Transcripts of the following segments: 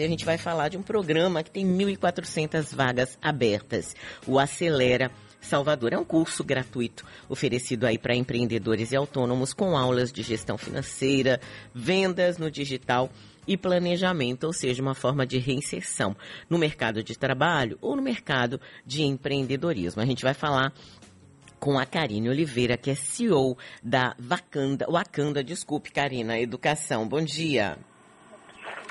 A gente vai falar de um programa que tem 1.400 vagas abertas, o Acelera Salvador. É um curso gratuito oferecido aí para empreendedores e autônomos com aulas de gestão financeira, vendas no digital e planejamento, ou seja, uma forma de reinserção no mercado de trabalho ou no mercado de empreendedorismo. A gente vai falar com a Karine Oliveira, que é CEO da Wakanda, Wakanda, desculpe, Karina, Educação. Bom dia.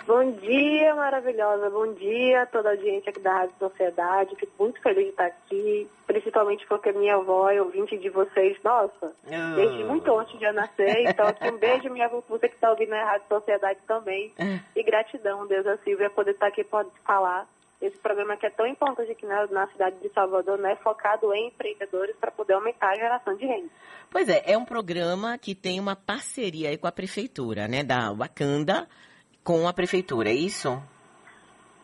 Bom dia, maravilhosa. Bom dia a toda a audiência aqui da Rádio Sociedade. Fico muito feliz de estar aqui, principalmente porque minha avó é ouvinte de vocês, nossa, oh. desde muito antes de eu nascer. Então, aqui um beijo, minha avó, você que está ouvindo a Rádio Sociedade também. E gratidão, Deus a Silvia, poder estar aqui pode falar esse programa que é tão importante aqui na, na cidade de Salvador, né, focado em empreendedores para poder aumentar a geração de renda. Pois é, é um programa que tem uma parceria aí com a prefeitura, né, da Wakanda, com a prefeitura, é isso?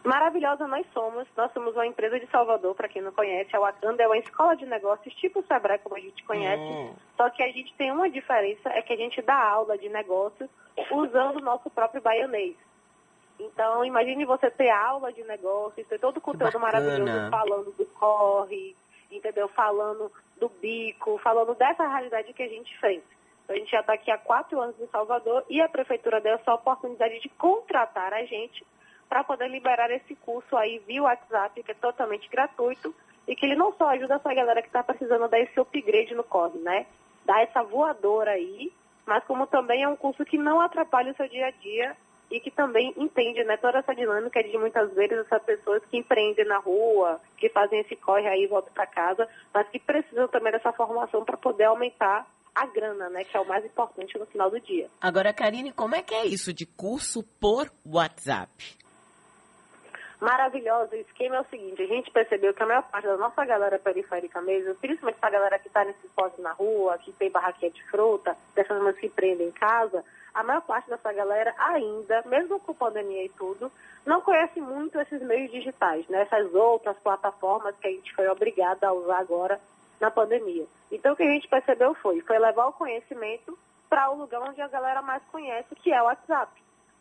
Maravilhosa nós somos. Nós somos uma empresa de Salvador, para quem não conhece. A Wakanda é uma escola de negócios tipo o Sebrae, como a gente conhece. Hum. Só que a gente tem uma diferença, é que a gente dá aula de negócios usando o nosso próprio baianês. Então, imagine você ter aula de negócios, ter todo o conteúdo maravilhoso falando do corre, entendeu? Falando do bico, falando dessa realidade que a gente fez. A gente já está aqui há quatro anos em Salvador e a prefeitura deu essa oportunidade de contratar a gente para poder liberar esse curso aí via WhatsApp, que é totalmente gratuito e que ele não só ajuda essa galera que está precisando dar esse upgrade no corre, né? Dar essa voadora aí, mas como também é um curso que não atrapalha o seu dia a dia e que também entende né, toda essa dinâmica de muitas vezes essas pessoas que empreendem na rua, que fazem esse corre aí e voltam para casa, mas que precisam também dessa formação para poder aumentar a grana, né, que é o mais importante no final do dia. Agora, Karine, como é que é isso de curso por WhatsApp? Maravilhoso. O esquema é o seguinte, a gente percebeu que a maior parte da nossa galera periférica mesmo, principalmente a galera que está nesse postos na rua, que tem barraquinha de fruta, dessas pessoas que prendem em casa, a maior parte dessa galera ainda, mesmo com pandemia e tudo, não conhece muito esses meios digitais, né? essas outras plataformas que a gente foi obrigada a usar agora na pandemia. Então o que a gente percebeu foi, foi levar o conhecimento para o lugar onde a galera mais conhece, que é o WhatsApp.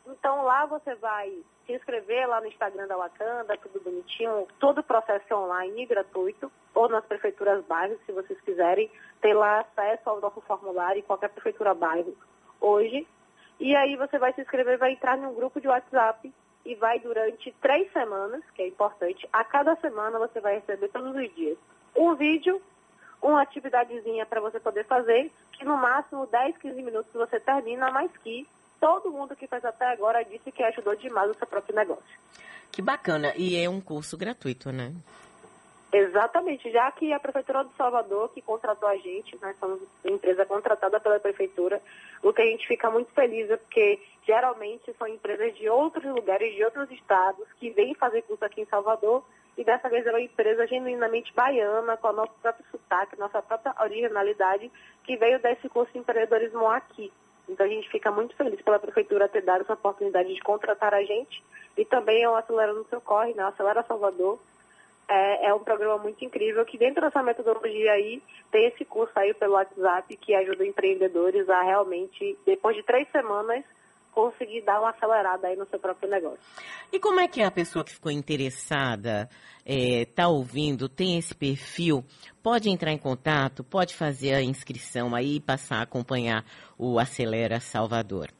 Então lá você vai se inscrever lá no Instagram da Wakanda, tudo bonitinho, todo o processo online gratuito, ou nas prefeituras bairros, se vocês quiserem, ter lá acesso ao nosso formulário em qualquer prefeitura bairro hoje. E aí você vai se inscrever, vai entrar num grupo de WhatsApp e vai durante três semanas, que é importante, a cada semana você vai receber todos os dias um vídeo uma atividadezinha para você poder fazer, que no máximo 10, 15 minutos você termina, mas que todo mundo que fez até agora disse que ajudou demais o seu próprio negócio. Que bacana. E é um curso gratuito, né? Exatamente, já que a Prefeitura de Salvador, que contratou a gente, nós somos empresa contratada pela Prefeitura, o que a gente fica muito feliz é porque geralmente são empresas de outros lugares, de outros estados, que vêm fazer curso aqui em Salvador e dessa vez é uma empresa genuinamente baiana, com o nosso próprio sotaque, nossa própria originalidade, que veio desse curso de empreendedorismo aqui. Então a gente fica muito feliz pela prefeitura ter dado essa oportunidade de contratar a gente e também é o Acelerando Seu Corre, né? Acelera Salvador. É, é, um programa muito incrível que dentro dessa metodologia aí tem esse curso aí pelo WhatsApp que ajuda empreendedores a realmente, depois de três semanas, conseguir dar uma acelerada aí no seu próprio negócio. E como é que a pessoa que ficou interessada, está é, ouvindo, tem esse perfil, pode entrar em contato, pode fazer a inscrição aí e passar a acompanhar o Acelera Salvador?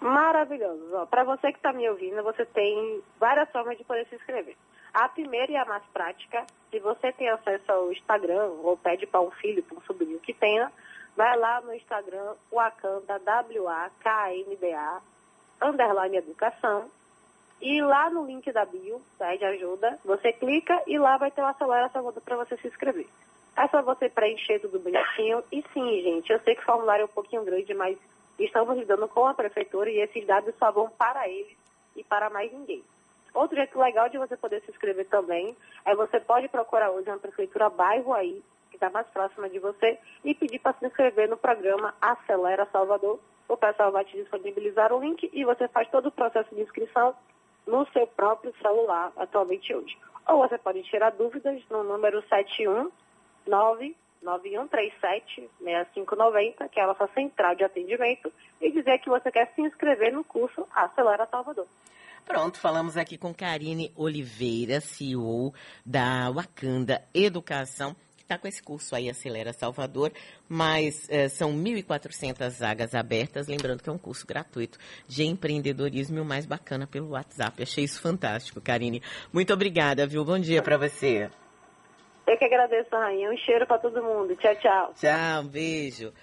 Maravilhoso. Para você que está me ouvindo, você tem várias formas de poder se inscrever. A primeira e a mais prática, se você tem acesso ao Instagram ou pede para um filho, para um sobrinho que tenha, vai lá no Instagram, Wakanda, W-A-K-N-D-A, underline educação, e lá no link da bio, tá, de ajuda, você clica e lá vai ter o Acelera Salvador para você se inscrever. É só você preencher tudo bonitinho. E sim, gente, eu sei que o formulário é um pouquinho grande, mas estamos lidando com a prefeitura e esses dados só vão para eles e para mais ninguém. Outro jeito legal de você poder se inscrever também é você pode procurar hoje uma prefeitura bairro aí, mais próxima de você, e pedir para se inscrever no programa Acelera Salvador. O pessoal vai te disponibilizar o link e você faz todo o processo de inscrição no seu próprio celular atualmente hoje. Ou você pode tirar dúvidas no número 719-9137-6590, que é a nossa central de atendimento, e dizer que você quer se inscrever no curso Acelera Salvador. Pronto, falamos aqui com Karine Oliveira, CEO da Wakanda Educação está com esse curso aí, Acelera Salvador, mas é, são 1.400 vagas abertas, lembrando que é um curso gratuito de empreendedorismo e o mais bacana pelo WhatsApp. Achei isso fantástico, Karine. Muito obrigada, viu? Bom dia para você. Eu que agradeço, Rainha. Um cheiro para todo mundo. Tchau, tchau. Tchau, um beijo.